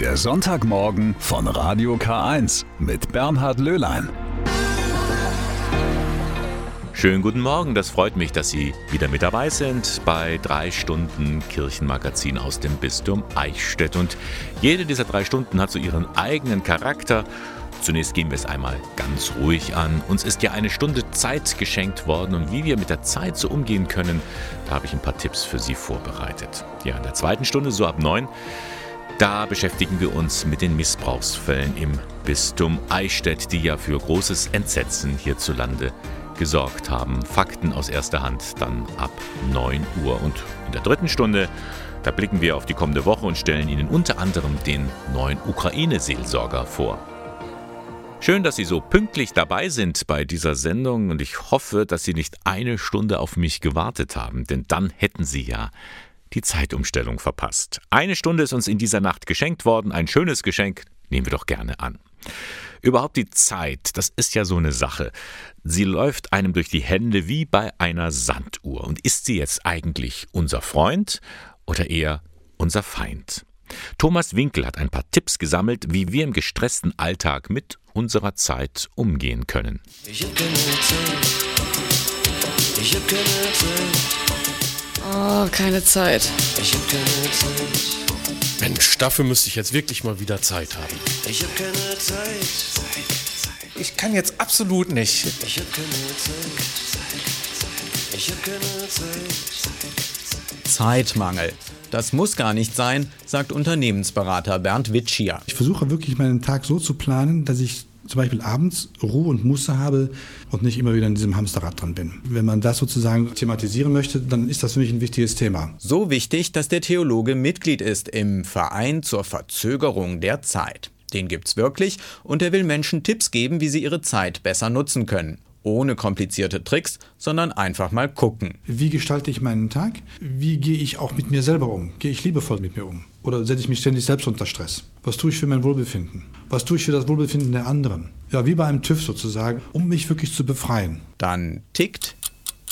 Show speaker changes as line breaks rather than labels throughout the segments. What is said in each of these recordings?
Der Sonntagmorgen von Radio K1 mit Bernhard Löhlein.
Schönen guten Morgen, das freut mich, dass Sie wieder mit dabei sind bei drei Stunden Kirchenmagazin aus dem Bistum Eichstätt. Und jede dieser drei Stunden hat so ihren eigenen Charakter. Zunächst gehen wir es einmal ganz ruhig an. Uns ist ja eine Stunde Zeit geschenkt worden und wie wir mit der Zeit so umgehen können, da habe ich ein paar Tipps für Sie vorbereitet. Ja, in der zweiten Stunde, so ab neun, da beschäftigen wir uns mit den Missbrauchsfällen im Bistum Eichstätt, die ja für großes Entsetzen hierzulande gesorgt haben. Fakten aus erster Hand dann ab 9 Uhr. Und in der dritten Stunde, da blicken wir auf die kommende Woche und stellen Ihnen unter anderem den neuen Ukraine-Seelsorger vor. Schön, dass Sie so pünktlich dabei sind bei dieser Sendung und ich hoffe, dass Sie nicht eine Stunde auf mich gewartet haben, denn dann hätten Sie ja die Zeitumstellung verpasst. Eine Stunde ist uns in dieser Nacht geschenkt worden, ein schönes Geschenk, nehmen wir doch gerne an. Überhaupt die Zeit, das ist ja so eine Sache. Sie läuft einem durch die Hände wie bei einer Sanduhr. Und ist sie jetzt eigentlich unser Freund oder eher unser Feind? Thomas Winkel hat ein paar Tipps gesammelt, wie wir im gestressten Alltag mit unserer Zeit umgehen können.
Ich hab keine Zeit. Ich hab keine Zeit.
Oh, keine Zeit.
Ich hab keine Zeit.
Mensch, dafür müsste ich jetzt wirklich mal wieder Zeit haben.
Ich hab keine Zeit.
Ich kann jetzt absolut nicht.
Ich hab keine Zeit. Ich hab keine Zeit.
Zeitmangel. Das muss gar nicht sein, sagt Unternehmensberater Bernd Witschier.
Ich versuche wirklich meinen Tag so zu planen, dass ich zum Beispiel abends Ruhe und Muße habe und nicht immer wieder in diesem Hamsterrad dran bin. Wenn man das sozusagen thematisieren möchte, dann ist das für mich ein wichtiges Thema.
So wichtig, dass der Theologe Mitglied ist im Verein zur Verzögerung der Zeit. Den gibt's wirklich und er will Menschen Tipps geben, wie sie ihre Zeit besser nutzen können. Ohne komplizierte Tricks, sondern einfach mal gucken.
Wie gestalte ich meinen Tag? Wie gehe ich auch mit mir selber um? Gehe ich liebevoll mit mir um? Oder setze ich mich ständig selbst unter Stress? Was tue ich für mein Wohlbefinden? Was tue ich für das Wohlbefinden der anderen? Ja, wie bei einem TÜV sozusagen, um mich wirklich zu befreien.
Dann tickt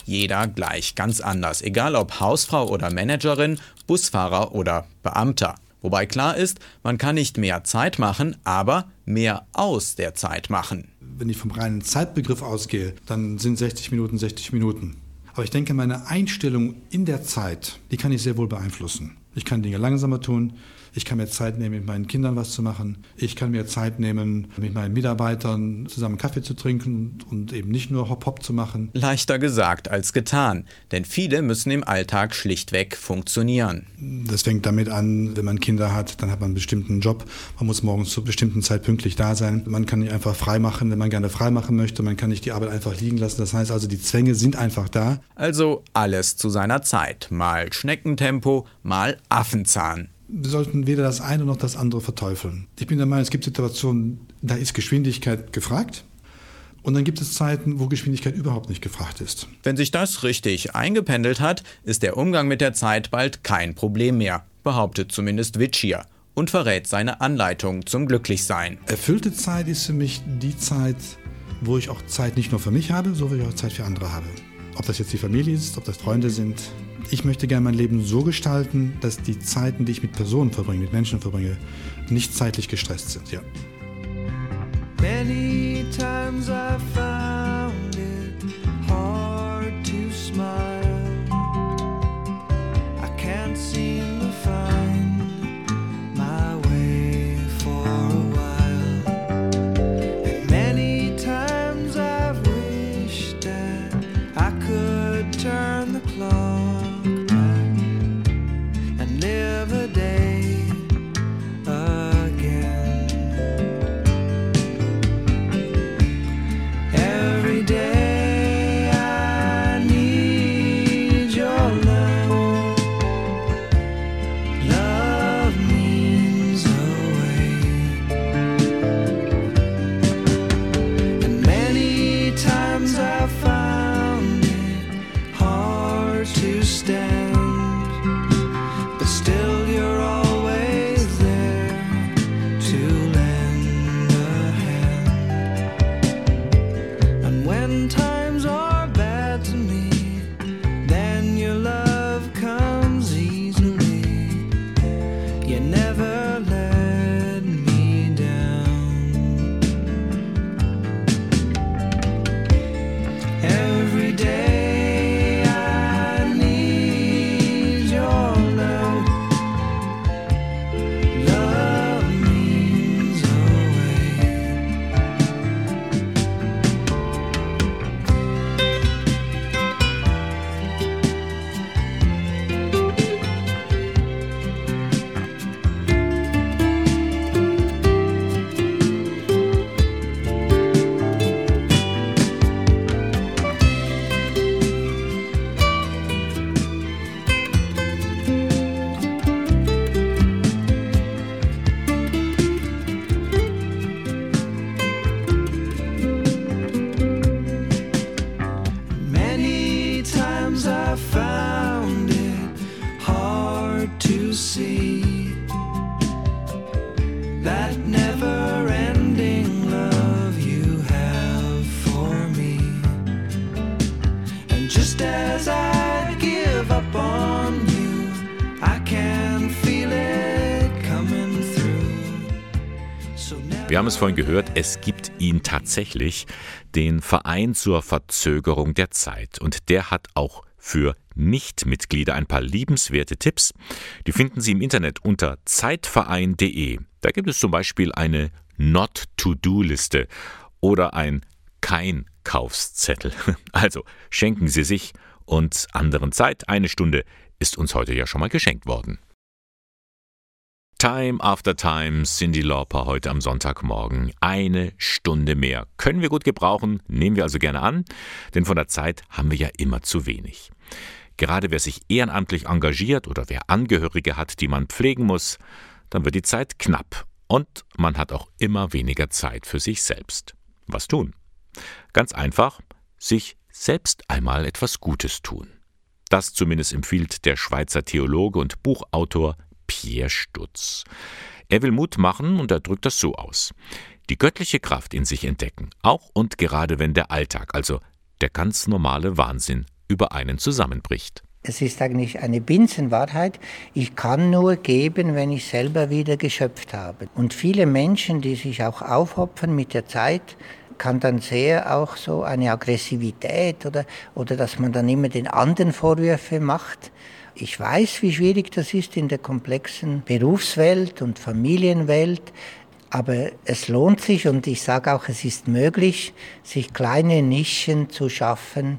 jeder gleich ganz anders, egal ob Hausfrau oder Managerin, Busfahrer oder Beamter. Wobei klar ist, man kann nicht mehr Zeit machen, aber mehr aus der Zeit machen.
Wenn ich vom reinen Zeitbegriff ausgehe, dann sind 60 Minuten 60 Minuten. Aber ich denke, meine Einstellung in der Zeit, die kann ich sehr wohl beeinflussen. Ich kann Dinge langsamer tun. Ich kann mir Zeit nehmen, mit meinen Kindern was zu machen. Ich kann mir Zeit nehmen, mit meinen Mitarbeitern zusammen Kaffee zu trinken und eben nicht nur Hop-Hop zu machen.
Leichter gesagt als getan, denn viele müssen im Alltag schlichtweg funktionieren.
Das fängt damit an, wenn man Kinder hat, dann hat man einen bestimmten Job. Man muss morgens zur bestimmten Zeit pünktlich da sein. Man kann nicht einfach frei machen, wenn man gerne frei machen möchte. Man kann nicht die Arbeit einfach liegen lassen. Das heißt also, die Zwänge sind einfach da.
Also alles zu seiner Zeit. Mal Schneckentempo, mal Affenzahn.
Wir sollten weder das eine noch das andere verteufeln. Ich bin der Meinung, es gibt Situationen, da ist Geschwindigkeit gefragt. Und dann gibt es Zeiten, wo Geschwindigkeit überhaupt nicht gefragt ist.
Wenn sich das richtig eingependelt hat, ist der Umgang mit der Zeit bald kein Problem mehr, behauptet zumindest Witschier und verrät seine Anleitung zum Glücklichsein.
Erfüllte Zeit ist für mich die Zeit, wo ich auch Zeit nicht nur für mich habe, sondern ich auch Zeit für andere habe. Ob das jetzt die Familie ist, ob das Freunde sind. Ich möchte gerne mein Leben so gestalten, dass die Zeiten, die ich mit Personen verbringe, mit Menschen verbringe, nicht zeitlich gestresst sind. Ja.
Many times I found
Wir haben es vorhin gehört, es gibt ihn tatsächlich, den Verein zur Verzögerung der Zeit. Und der hat auch für Nichtmitglieder ein paar liebenswerte Tipps. Die finden Sie im Internet unter zeitverein.de. Da gibt es zum Beispiel eine Not-to-Do-Liste oder ein Kein-Kaufszettel. Also schenken Sie sich und anderen Zeit. Eine Stunde ist uns heute ja schon mal geschenkt worden. Time after Time, Cindy Lauper heute am Sonntagmorgen. Eine Stunde mehr. Können wir gut gebrauchen, nehmen wir also gerne an, denn von der Zeit haben wir ja immer zu wenig. Gerade wer sich ehrenamtlich engagiert oder wer Angehörige hat, die man pflegen muss, dann wird die Zeit knapp und man hat auch immer weniger Zeit für sich selbst. Was tun? Ganz einfach, sich selbst einmal etwas Gutes tun. Das zumindest empfiehlt der Schweizer Theologe und Buchautor Pierre Stutz. Er will Mut machen und er drückt das so aus. Die göttliche Kraft in sich entdecken, auch und gerade wenn der Alltag, also der ganz normale Wahnsinn, über einen zusammenbricht.
Es ist eigentlich eine Binsenwahrheit. Ich kann nur geben, wenn ich selber wieder geschöpft habe. Und viele Menschen, die sich auch aufopfern mit der Zeit, kann dann sehr auch so eine Aggressivität oder, oder dass man dann immer den anderen Vorwürfe macht. Ich weiß, wie schwierig das ist in der komplexen Berufswelt und Familienwelt, aber es lohnt sich und ich sage auch, es ist möglich, sich kleine Nischen zu schaffen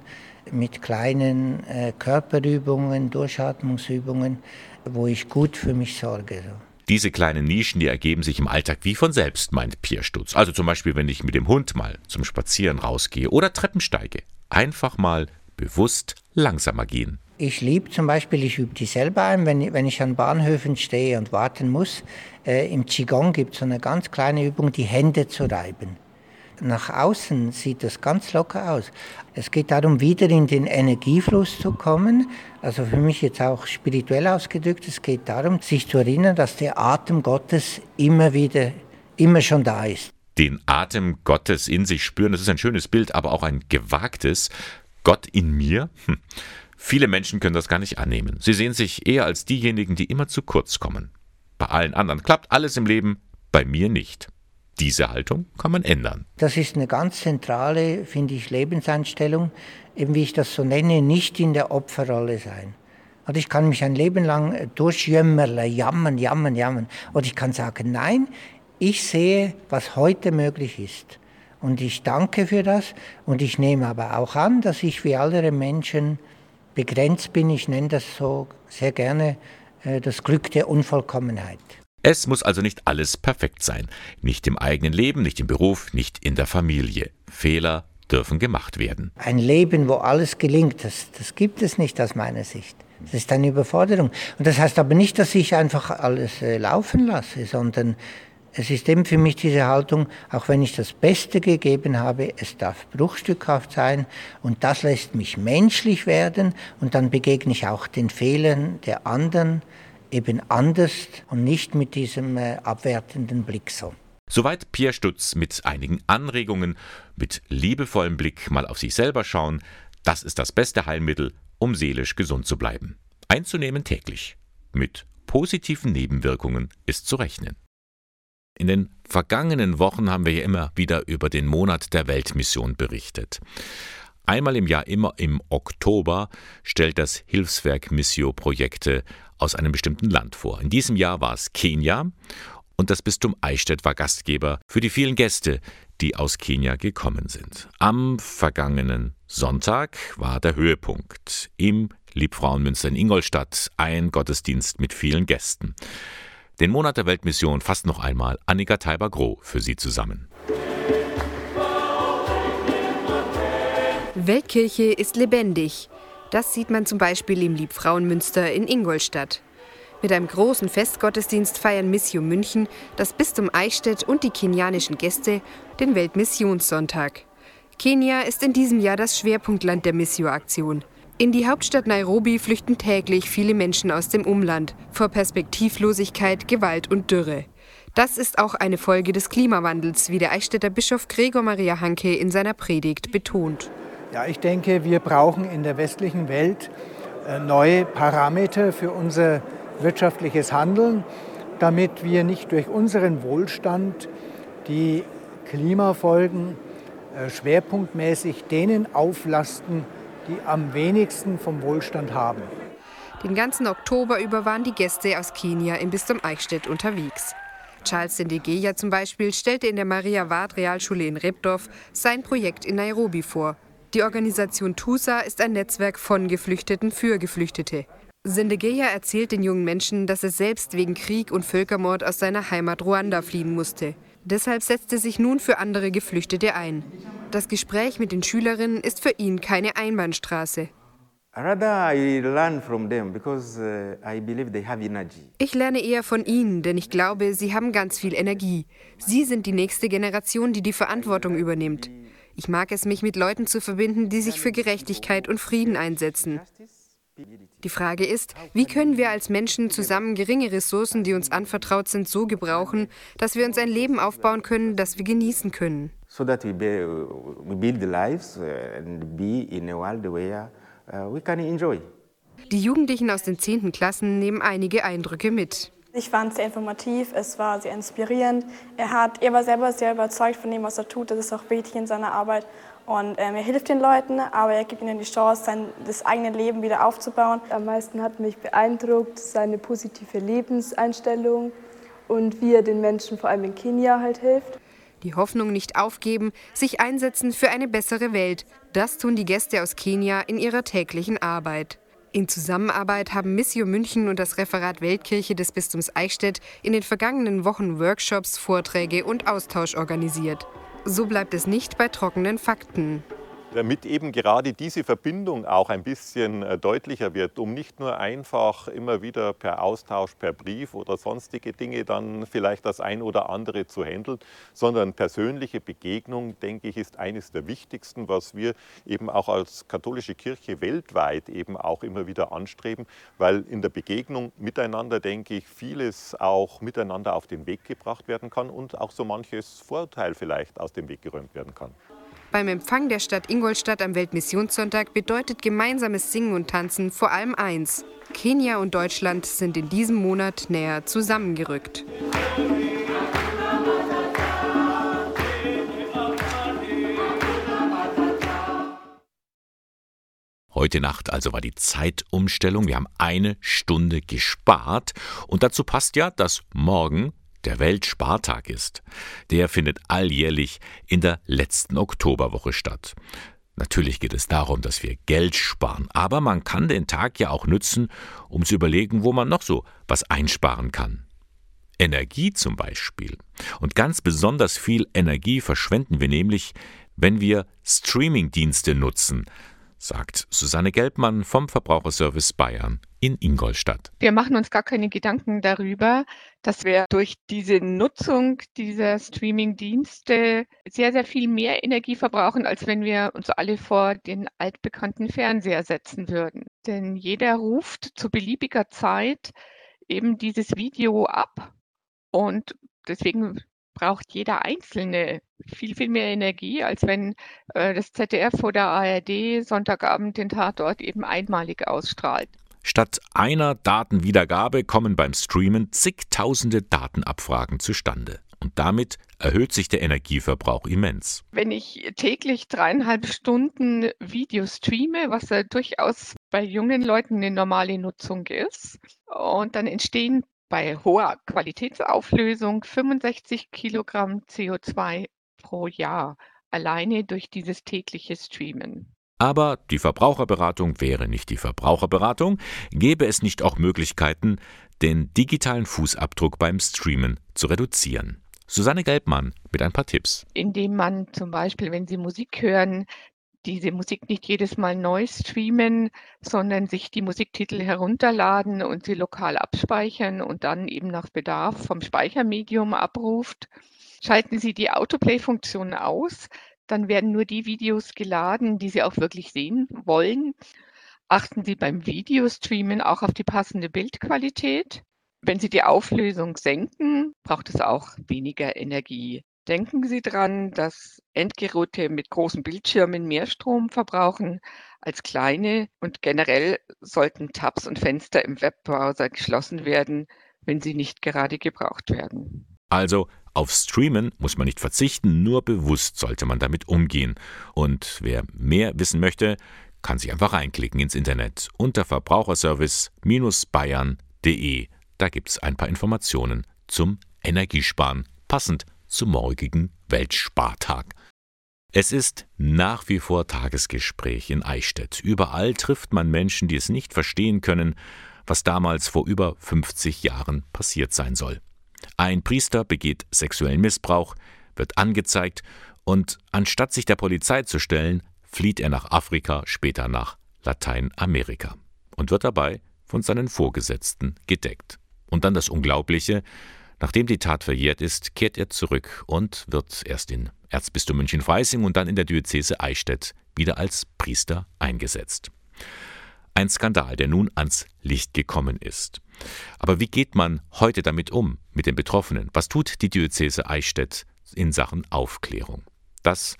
mit kleinen äh, Körperübungen, Durchatmungsübungen, wo ich gut für mich sorge.
Diese kleinen Nischen, die ergeben sich im Alltag wie von selbst, meint Pierre Stutz. Also zum Beispiel, wenn ich mit dem Hund mal zum Spazieren rausgehe oder Treppen steige. Einfach mal bewusst langsamer gehen.
Ich liebe zum Beispiel, ich übe die selber ein, wenn, wenn ich an Bahnhöfen stehe und warten muss. Äh, Im Qigong gibt es so eine ganz kleine Übung, die Hände zu reiben. Nach außen sieht das ganz locker aus. Es geht darum, wieder in den Energiefluss zu kommen. Also für mich jetzt auch spirituell ausgedrückt, es geht darum, sich zu erinnern, dass der Atem Gottes immer wieder, immer schon da ist.
Den Atem Gottes in sich spüren, das ist ein schönes Bild, aber auch ein gewagtes. Gott in mir? Hm. Viele Menschen können das gar nicht annehmen. Sie sehen sich eher als diejenigen, die immer zu kurz kommen. Bei allen anderen klappt alles im Leben, bei mir nicht. Diese Haltung kann man ändern.
Das ist eine ganz zentrale, finde ich, Lebenseinstellung, eben wie ich das so nenne, nicht in der Opferrolle sein. Oder ich kann mich ein Leben lang durchjämmerle, jammern, jammern, jammern. Oder ich kann sagen, nein, ich sehe, was heute möglich ist. Und ich danke für das. Und ich nehme aber auch an, dass ich wie andere Menschen begrenzt bin. Ich nenne das so sehr gerne äh, das Glück der Unvollkommenheit.
Es muss also nicht alles perfekt sein. Nicht im eigenen Leben, nicht im Beruf, nicht in der Familie. Fehler dürfen gemacht werden.
Ein Leben, wo alles gelingt, das, das gibt es nicht aus meiner Sicht. Das ist eine Überforderung. Und das heißt aber nicht, dass ich einfach alles äh, laufen lasse, sondern es ist eben für mich diese Haltung, auch wenn ich das Beste gegeben habe, es darf bruchstückhaft sein und das lässt mich menschlich werden und dann begegne ich auch den Fehlern der anderen eben anders und nicht mit diesem äh, abwertenden Blick so.
Soweit Pierre Stutz mit einigen Anregungen, mit liebevollem Blick mal auf sich selber schauen. Das ist das beste Heilmittel, um seelisch gesund zu bleiben. Einzunehmen täglich. Mit positiven Nebenwirkungen ist zu rechnen. In den vergangenen Wochen haben wir ja immer wieder über den Monat der Weltmission berichtet. Einmal im Jahr, immer im Oktober, stellt das Hilfswerk Missio Projekte aus einem bestimmten Land vor. In diesem Jahr war es Kenia und das Bistum Eichstätt war Gastgeber für die vielen Gäste, die aus Kenia gekommen sind. Am vergangenen Sonntag war der Höhepunkt im Liebfrauenmünster in Ingolstadt ein Gottesdienst mit vielen Gästen. Den Monat der Weltmission fasst noch einmal Annika Teiber-Groh für Sie zusammen.
Weltkirche ist lebendig. Das sieht man zum Beispiel im Liebfrauenmünster in Ingolstadt. Mit einem großen Festgottesdienst feiern Mission München, das Bistum Eichstätt und die kenianischen Gäste den Weltmissionssonntag. Kenia ist in diesem Jahr das Schwerpunktland der Missio-Aktion. In die Hauptstadt Nairobi flüchten täglich viele Menschen aus dem Umland vor Perspektivlosigkeit, Gewalt und Dürre. Das ist auch eine Folge des Klimawandels, wie der Eichstätter Bischof Gregor Maria Hanke in seiner Predigt betont.
Ja, ich denke, wir brauchen in der westlichen Welt äh, neue Parameter für unser wirtschaftliches Handeln, damit wir nicht durch unseren Wohlstand die Klimafolgen äh, schwerpunktmäßig denen auflasten, die am wenigsten vom Wohlstand haben.
Den ganzen Oktober über waren die Gäste aus Kenia im Bistum Eichstätt unterwegs. Charles Sendegeya zum Beispiel stellte in der Maria Ward Realschule in Rebdorf sein Projekt in Nairobi vor. Die Organisation TUSA ist ein Netzwerk von Geflüchteten für Geflüchtete. Sendegeya erzählt den jungen Menschen, dass er selbst wegen Krieg und Völkermord aus seiner Heimat Ruanda fliehen musste. Deshalb setzt er sich nun für andere Geflüchtete ein. Das Gespräch mit den Schülerinnen ist für ihn keine Einbahnstraße. Ich lerne eher von ihnen, denn ich glaube, sie haben ganz viel Energie. Sie sind die nächste Generation, die die Verantwortung übernimmt. Ich mag es, mich mit Leuten zu verbinden, die sich für Gerechtigkeit und Frieden einsetzen. Die Frage ist, wie können wir als Menschen zusammen geringe Ressourcen, die uns anvertraut sind, so gebrauchen, dass wir uns ein Leben aufbauen können, das wir genießen können.
So that we build lives and be in a world where uh, we can enjoy.
Die Jugendlichen aus den 10. Klassen nehmen einige Eindrücke mit.
Ich fand es sehr informativ, es war sehr inspirierend. Er, hat, er war selber sehr überzeugt von dem, was er tut. Das ist auch wichtig in seiner Arbeit. Und ähm, er hilft den Leuten, aber er gibt ihnen die Chance, sein, das eigene Leben wieder aufzubauen.
Am meisten hat mich beeindruckt seine positive Lebenseinstellung und wie er den Menschen vor allem in Kenia halt hilft.
Die Hoffnung nicht aufgeben, sich einsetzen für eine bessere Welt. Das tun die Gäste aus Kenia in ihrer täglichen Arbeit. In Zusammenarbeit haben Missio München und das Referat Weltkirche des Bistums Eichstätt in den vergangenen Wochen Workshops, Vorträge und Austausch organisiert. So bleibt es nicht bei trockenen Fakten
damit eben gerade diese Verbindung auch ein bisschen äh, deutlicher wird, um nicht nur einfach immer wieder per Austausch, per Brief oder sonstige Dinge dann vielleicht das ein oder andere zu handeln, sondern persönliche Begegnung, denke ich, ist eines der wichtigsten, was wir eben auch als katholische Kirche weltweit eben auch immer wieder anstreben, weil in der Begegnung miteinander, denke ich, vieles auch miteinander auf den Weg gebracht werden kann und auch so manches Vorurteil vielleicht aus dem Weg geräumt werden kann.
Beim Empfang der Stadt Ingolstadt am Weltmissionssonntag bedeutet gemeinsames Singen und Tanzen vor allem eins. Kenia und Deutschland sind in diesem Monat näher zusammengerückt.
Heute Nacht also war die Zeitumstellung. Wir haben eine Stunde gespart. Und dazu passt ja, dass morgen der Weltspartag ist. Der findet alljährlich in der letzten Oktoberwoche statt. Natürlich geht es darum, dass wir Geld sparen, aber man kann den Tag ja auch nützen, um zu überlegen, wo man noch so was einsparen kann. Energie zum Beispiel. Und ganz besonders viel Energie verschwenden wir nämlich, wenn wir Streamingdienste nutzen, sagt Susanne Gelbmann vom Verbraucherservice Bayern in Ingolstadt.
Wir machen uns gar keine Gedanken darüber, dass wir durch diese Nutzung dieser Streaming-Dienste sehr, sehr viel mehr Energie verbrauchen, als wenn wir uns alle vor den altbekannten Fernseher setzen würden. Denn jeder ruft zu beliebiger Zeit eben dieses Video ab und deswegen braucht jeder Einzelne viel, viel mehr Energie, als wenn äh, das ZDF oder ARD Sonntagabend den Tatort eben einmalig ausstrahlt.
Statt einer Datenwiedergabe kommen beim Streamen zigtausende Datenabfragen zustande. Und damit erhöht sich der Energieverbrauch immens.
Wenn ich täglich dreieinhalb Stunden Video streame, was ja durchaus bei jungen Leuten eine normale Nutzung ist, und dann entstehen bei hoher Qualitätsauflösung 65 Kilogramm CO2 pro Jahr, alleine durch dieses tägliche Streamen.
Aber die Verbraucherberatung wäre nicht die Verbraucherberatung, gäbe es nicht auch Möglichkeiten, den digitalen Fußabdruck beim Streamen zu reduzieren. Susanne Gelbmann mit ein paar Tipps.
Indem man zum Beispiel, wenn Sie Musik hören, diese Musik nicht jedes Mal neu streamen, sondern sich die Musiktitel herunterladen und sie lokal abspeichern und dann eben nach Bedarf vom Speichermedium abruft. Schalten Sie die Autoplay-Funktion aus, dann werden nur die Videos geladen, die Sie auch wirklich sehen wollen. Achten Sie beim Videostreamen auch auf die passende Bildqualität. Wenn Sie die Auflösung senken, braucht es auch weniger Energie. Denken Sie dran, dass Endgeräte mit großen Bildschirmen mehr Strom verbrauchen als kleine und generell sollten Tabs und Fenster im Webbrowser geschlossen werden, wenn sie nicht gerade gebraucht werden.
Also auf Streamen muss man nicht verzichten, nur bewusst sollte man damit umgehen. Und wer mehr wissen möchte, kann sich einfach reinklicken ins Internet unter verbraucherservice-bayern.de. Da gibt es ein paar Informationen zum Energiesparen, passend zum morgigen Weltspartag. Es ist nach wie vor Tagesgespräch in Eichstätt. Überall trifft man Menschen, die es nicht verstehen können, was damals vor über 50 Jahren passiert sein soll. Ein Priester begeht sexuellen Missbrauch, wird angezeigt und anstatt sich der Polizei zu stellen, flieht er nach Afrika, später nach Lateinamerika und wird dabei von seinen Vorgesetzten gedeckt. Und dann das Unglaubliche, nachdem die Tat verjährt ist, kehrt er zurück und wird erst in Erzbistum München-Freising und dann in der Diözese Eichstätt wieder als Priester eingesetzt. Ein Skandal, der nun ans Licht gekommen ist. Aber wie geht man heute damit um, mit den Betroffenen? Was tut die Diözese Eichstätt in Sachen Aufklärung? Das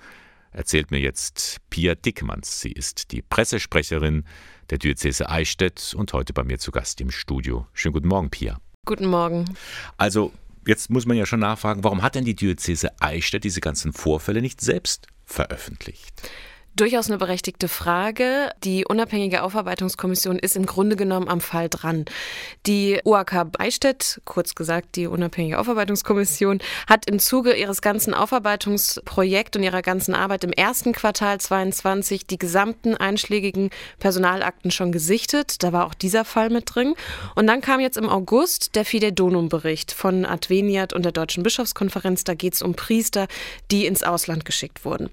erzählt mir jetzt Pia Dickmanns. Sie ist die Pressesprecherin der Diözese Eichstätt und heute bei mir zu Gast im Studio. Schönen guten Morgen, Pia.
Guten Morgen.
Also, jetzt muss man ja schon nachfragen, warum hat denn die Diözese Eichstätt diese ganzen Vorfälle nicht selbst veröffentlicht?
Durchaus eine berechtigte Frage. Die unabhängige Aufarbeitungskommission ist im Grunde genommen am Fall dran. Die UAK Beistedt, kurz gesagt die unabhängige Aufarbeitungskommission, hat im Zuge ihres ganzen Aufarbeitungsprojekts und ihrer ganzen Arbeit im ersten Quartal 22 die gesamten einschlägigen Personalakten schon gesichtet. Da war auch dieser Fall mit drin. Und dann kam jetzt im August der Fide Donum Bericht von Adveniat und der Deutschen Bischofskonferenz. Da geht es um Priester, die ins Ausland geschickt wurden.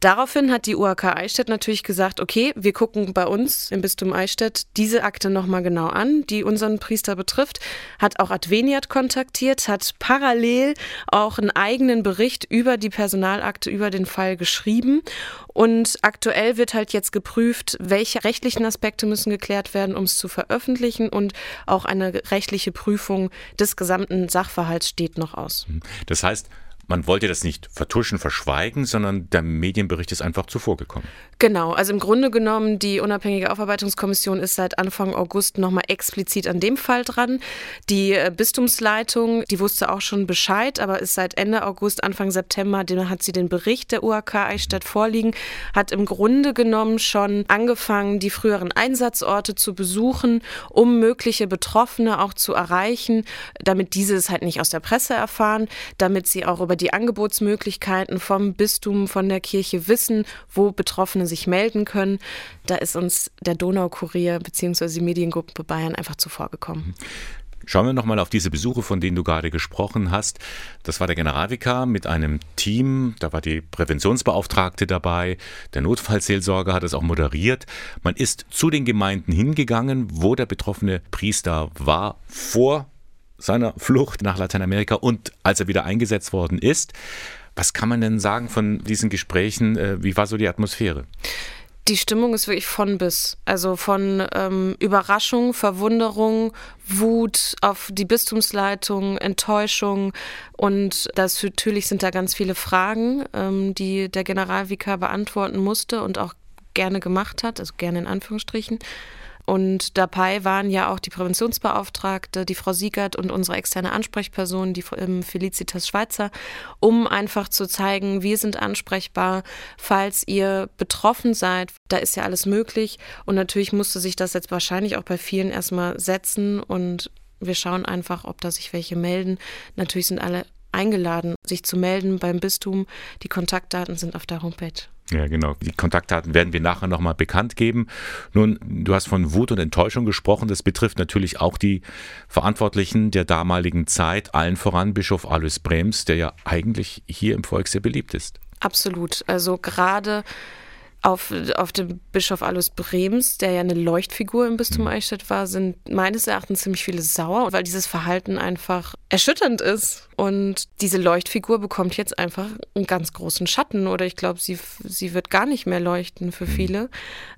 Daraufhin hat die UAK Eichstätt natürlich gesagt, okay, wir gucken bei uns im Bistum Eichstätt diese Akte nochmal genau an, die unseren Priester betrifft, hat auch Adveniat kontaktiert, hat parallel auch einen eigenen Bericht über die Personalakte, über den Fall geschrieben. Und aktuell wird halt jetzt geprüft, welche rechtlichen Aspekte müssen geklärt werden, um es zu veröffentlichen. Und auch eine rechtliche Prüfung des gesamten Sachverhalts steht noch aus.
Das heißt, man wollte das nicht vertuschen, verschweigen, sondern der Medienbericht ist einfach zuvorgekommen.
Genau, also im Grunde genommen, die unabhängige Aufarbeitungskommission ist seit Anfang August nochmal explizit an dem Fall dran. Die äh, Bistumsleitung, die wusste auch schon Bescheid, aber ist seit Ende August, Anfang September, hat sie den Bericht der UAK Eichstätt vorliegen, hat im Grunde genommen schon angefangen, die früheren Einsatzorte zu besuchen, um mögliche Betroffene auch zu erreichen, damit diese es halt nicht aus der Presse erfahren, damit sie auch über die Angebotsmöglichkeiten vom Bistum, von der Kirche wissen, wo Betroffene sich melden können. Da ist uns der Donaukurier bzw. die Mediengruppe Bayern einfach zuvorgekommen.
Schauen wir nochmal auf diese Besuche, von denen du gerade gesprochen hast. Das war der Generalvikar mit einem Team, da war die Präventionsbeauftragte dabei, der Notfallseelsorger hat es auch moderiert. Man ist zu den Gemeinden hingegangen, wo der betroffene Priester war, vor seiner Flucht nach Lateinamerika und als er wieder eingesetzt worden ist. Was kann man denn sagen von diesen Gesprächen? Äh, wie war so die Atmosphäre?
Die Stimmung ist wirklich von bis. Also von ähm, Überraschung, Verwunderung, Wut auf die Bistumsleitung, Enttäuschung. Und das natürlich sind da ganz viele Fragen, ähm, die der Generalvikar beantworten musste und auch gerne gemacht hat, also gerne in Anführungsstrichen. Und dabei waren ja auch die Präventionsbeauftragte, die Frau Siegert und unsere externe Ansprechperson, die ähm, Felicitas Schweizer, um einfach zu zeigen, wir sind ansprechbar, falls ihr betroffen seid. Da ist ja alles möglich. Und natürlich musste sich das jetzt wahrscheinlich auch bei vielen erstmal setzen und wir schauen einfach, ob da sich welche melden. Natürlich sind alle eingeladen, sich zu melden beim Bistum. Die Kontaktdaten sind auf der Homepage.
Ja, genau. Die Kontaktdaten werden wir nachher nochmal bekannt geben. Nun, du hast von Wut und Enttäuschung gesprochen. Das betrifft natürlich auch die Verantwortlichen der damaligen Zeit, allen voran Bischof Alois Brems, der ja eigentlich hier im Volk sehr beliebt ist.
Absolut. Also gerade auf, auf dem Bischof Alois Brems, der ja eine Leuchtfigur im Bistum mhm. Eichstätt war, sind meines Erachtens ziemlich viele sauer, weil dieses Verhalten einfach erschütternd ist. Und diese Leuchtfigur bekommt jetzt einfach einen ganz großen Schatten oder ich glaube, sie, sie wird gar nicht mehr leuchten für mhm. viele.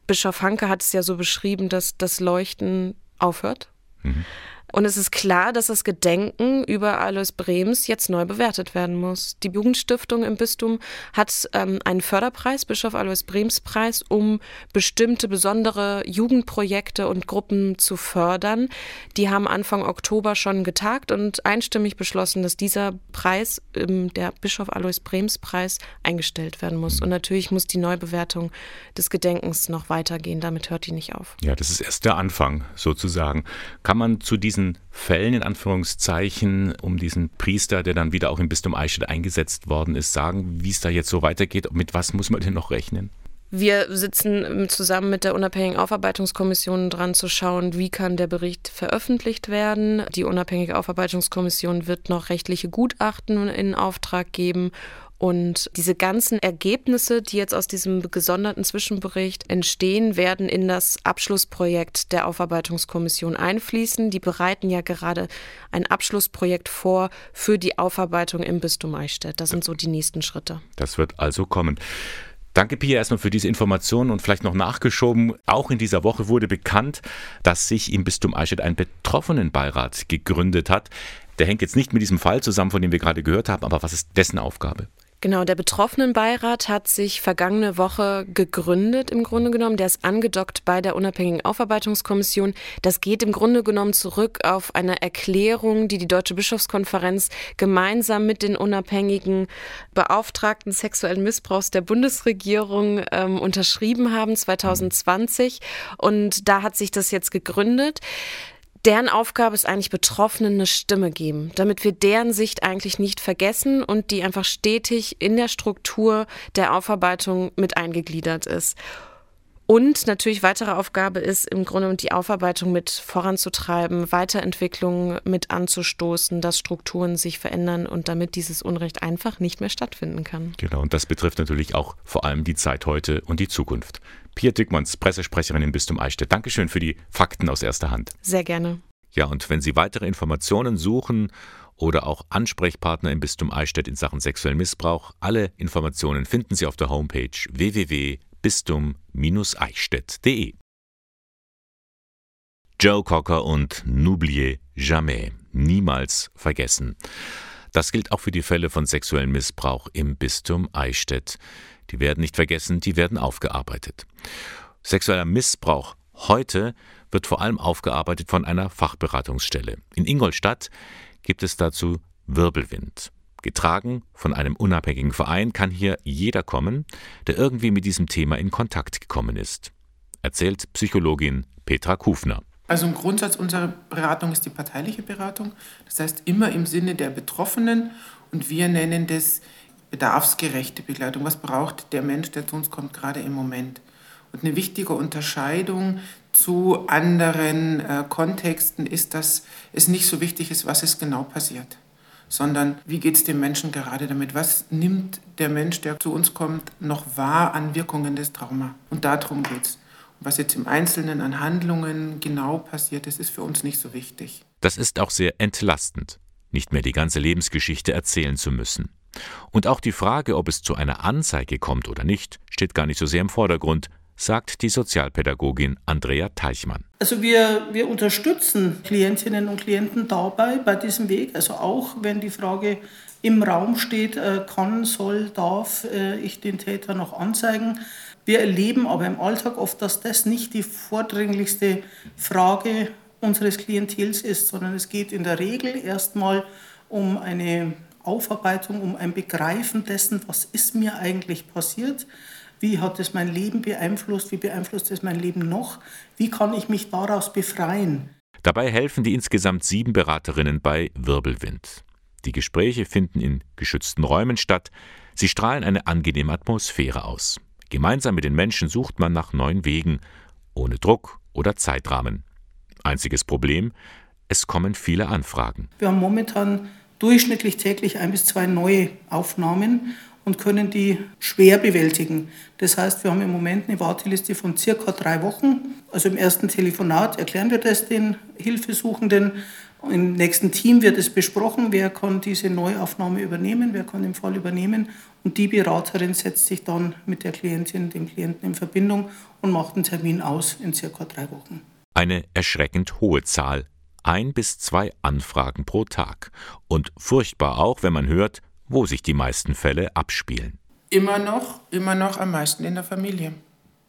Bischof Hanke hat es ja so beschrieben, dass das Leuchten aufhört. Mhm. Und es ist klar, dass das Gedenken über Alois Brems jetzt neu bewertet werden muss. Die Jugendstiftung im Bistum hat ähm, einen Förderpreis, Bischof Alois Brems Preis, um bestimmte besondere Jugendprojekte und Gruppen zu fördern. Die haben Anfang Oktober schon getagt und einstimmig beschlossen, dass dieser Preis, ähm, der Bischof Alois Brems Preis, eingestellt werden muss. Und natürlich muss die Neubewertung des Gedenkens noch weitergehen. Damit hört die nicht auf.
Ja, das ist erst der Anfang sozusagen. Kann man zu diesen Fällen in Anführungszeichen um diesen Priester, der dann wieder auch im Bistum Eichstätt eingesetzt worden ist, sagen, wie es da jetzt so weitergeht? Mit was muss man denn noch rechnen?
Wir sitzen zusammen mit der unabhängigen Aufarbeitungskommission dran zu schauen, wie kann der Bericht veröffentlicht werden. Die unabhängige Aufarbeitungskommission wird noch rechtliche Gutachten in Auftrag geben und diese ganzen Ergebnisse, die jetzt aus diesem gesonderten Zwischenbericht entstehen, werden in das Abschlussprojekt der Aufarbeitungskommission einfließen. Die bereiten ja gerade ein Abschlussprojekt vor für die Aufarbeitung im Bistum Eichstätt. Das sind so die nächsten Schritte.
Das wird also kommen. Danke, Pia, erstmal für diese Informationen und vielleicht noch nachgeschoben. Auch in dieser Woche wurde bekannt, dass sich im Bistum Eichstätt ein Betroffenenbeirat gegründet hat. Der hängt jetzt nicht mit diesem Fall zusammen, von dem wir gerade gehört haben, aber was ist dessen Aufgabe?
Genau, der Betroffenenbeirat hat sich vergangene Woche gegründet, im Grunde genommen. Der ist angedockt bei der Unabhängigen Aufarbeitungskommission. Das geht im Grunde genommen zurück auf eine Erklärung, die die Deutsche Bischofskonferenz gemeinsam mit den unabhängigen Beauftragten sexuellen Missbrauchs der Bundesregierung ähm, unterschrieben haben 2020. Und da hat sich das jetzt gegründet deren Aufgabe ist eigentlich Betroffenen eine Stimme geben, damit wir deren Sicht eigentlich nicht vergessen und die einfach stetig in der Struktur der Aufarbeitung mit eingegliedert ist. Und natürlich weitere Aufgabe ist im Grunde die Aufarbeitung mit voranzutreiben, Weiterentwicklungen mit anzustoßen, dass Strukturen sich verändern und damit dieses Unrecht einfach nicht mehr stattfinden kann.
Genau, und das betrifft natürlich auch vor allem die Zeit heute und die Zukunft. Pia Dickmanns, Pressesprecherin im Bistum Eichstätt. Dankeschön für die Fakten aus erster Hand.
Sehr gerne.
Ja, und wenn Sie weitere Informationen suchen oder auch Ansprechpartner im Bistum Eichstätt in Sachen sexuellen Missbrauch, alle Informationen finden Sie auf der Homepage www.bistum-eichstätt.de. Joe Cocker und N'oubliez jamais, niemals vergessen. Das gilt auch für die Fälle von sexuellem Missbrauch im Bistum Eichstätt. Die werden nicht vergessen, die werden aufgearbeitet. Sexueller Missbrauch heute wird vor allem aufgearbeitet von einer Fachberatungsstelle. In Ingolstadt gibt es dazu Wirbelwind. Getragen von einem unabhängigen Verein kann hier jeder kommen, der irgendwie mit diesem Thema in Kontakt gekommen ist, erzählt Psychologin Petra Kufner.
Also im Grundsatz unserer Beratung ist die parteiliche Beratung, das heißt immer im Sinne der Betroffenen und wir nennen das bedarfsgerechte Begleitung. Was braucht der Mensch, der zu uns kommt, gerade im Moment? Und eine wichtige Unterscheidung zu anderen äh, Kontexten ist, dass es nicht so wichtig ist, was ist genau passiert, sondern wie geht es dem Menschen gerade damit? Was nimmt der Mensch, der zu uns kommt, noch wahr an Wirkungen des Trauma? Und darum geht es. Was jetzt im Einzelnen an Handlungen genau passiert ist, ist für uns nicht so wichtig.
Das ist auch sehr entlastend, nicht mehr die ganze Lebensgeschichte erzählen zu müssen. Und auch die Frage, ob es zu einer Anzeige kommt oder nicht, steht gar nicht so sehr im Vordergrund, sagt die Sozialpädagogin Andrea Teichmann.
Also wir, wir unterstützen Klientinnen und Klienten dabei, bei diesem Weg. Also auch wenn die Frage im Raum steht, äh, kann, soll, darf äh, ich den Täter noch anzeigen. Wir erleben aber im Alltag oft, dass das nicht die vordringlichste Frage unseres Klientels ist, sondern es geht in der Regel erstmal um eine Aufarbeitung, um ein Begreifen dessen, was ist mir eigentlich passiert wie hat es mein Leben beeinflusst? Wie beeinflusst es mein Leben noch? Wie kann ich mich daraus befreien?
Dabei helfen die insgesamt sieben Beraterinnen bei Wirbelwind. Die Gespräche finden in geschützten Räumen statt. Sie strahlen eine angenehme Atmosphäre aus. Gemeinsam mit den Menschen sucht man nach neuen Wegen, ohne Druck oder Zeitrahmen. Einziges Problem, es kommen viele Anfragen.
Wir haben momentan durchschnittlich täglich ein bis zwei neue Aufnahmen und können die schwer bewältigen. Das heißt, wir haben im Moment eine Warteliste von circa drei Wochen. Also im ersten Telefonat erklären wir das den Hilfesuchenden. Im nächsten Team wird es besprochen, wer kann diese Neuaufnahme übernehmen, wer kann den Fall übernehmen. Und die Beraterin setzt sich dann mit der Klientin, dem Klienten in Verbindung und macht einen Termin aus in circa drei Wochen.
Eine erschreckend hohe Zahl ein bis zwei Anfragen pro Tag. Und furchtbar auch, wenn man hört, wo sich die meisten Fälle abspielen.
Immer noch, immer noch am meisten in der Familie.